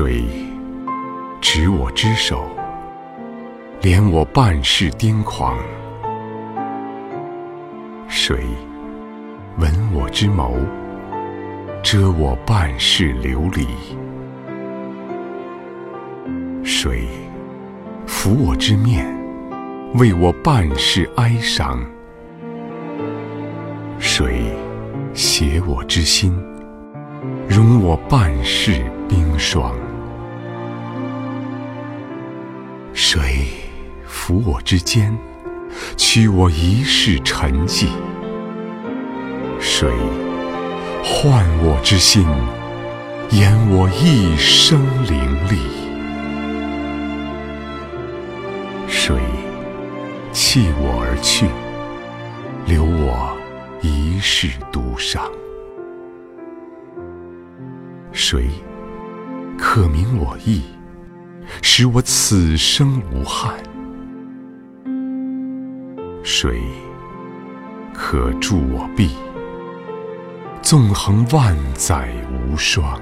谁执我之手，怜我半世癫狂？谁闻我之眸，遮我半世流离？谁抚我之面，为我半世哀伤？谁携我之心，容我半世冰霜？谁抚我之肩，驱我一世沉寂？谁唤我之心，掩我一生凌厉？谁弃我而去，留我一世独伤？谁可明我意，使我此生无憾？谁可助我臂，纵横万载无双？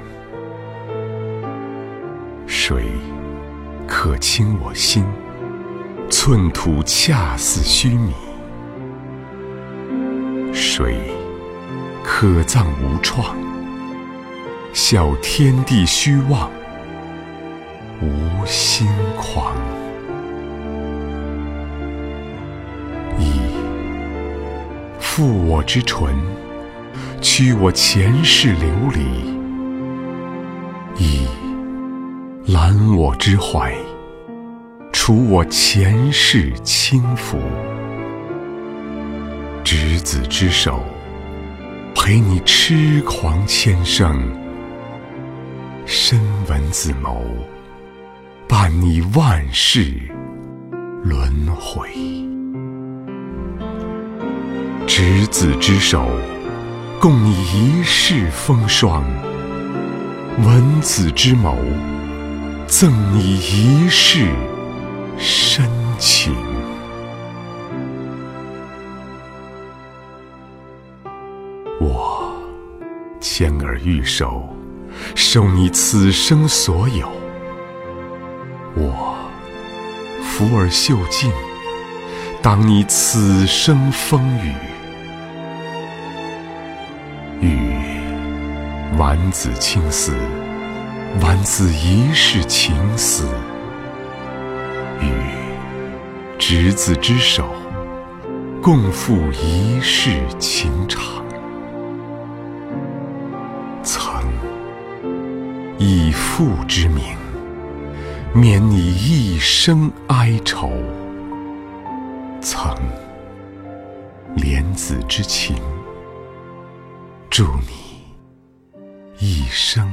谁可倾我心，寸土恰似须弥？谁可葬无创，笑天地虚妄，无心狂？一负我之唇，驱我前世流离；一揽我之怀，除我前世轻浮。执子之手，陪你痴狂千生；深闻子谋，伴你万世轮回。执子之手，共你一世风霜；闻子之谋，赠你一世深情。我牵儿玉手，受你此生所有；我抚儿袖襟，当你此生风雨。与挽子青丝，挽子一世情丝；与执子之手，共赴一世情长。曾以父之名，免你一生哀愁；曾莲子之情，祝你一生。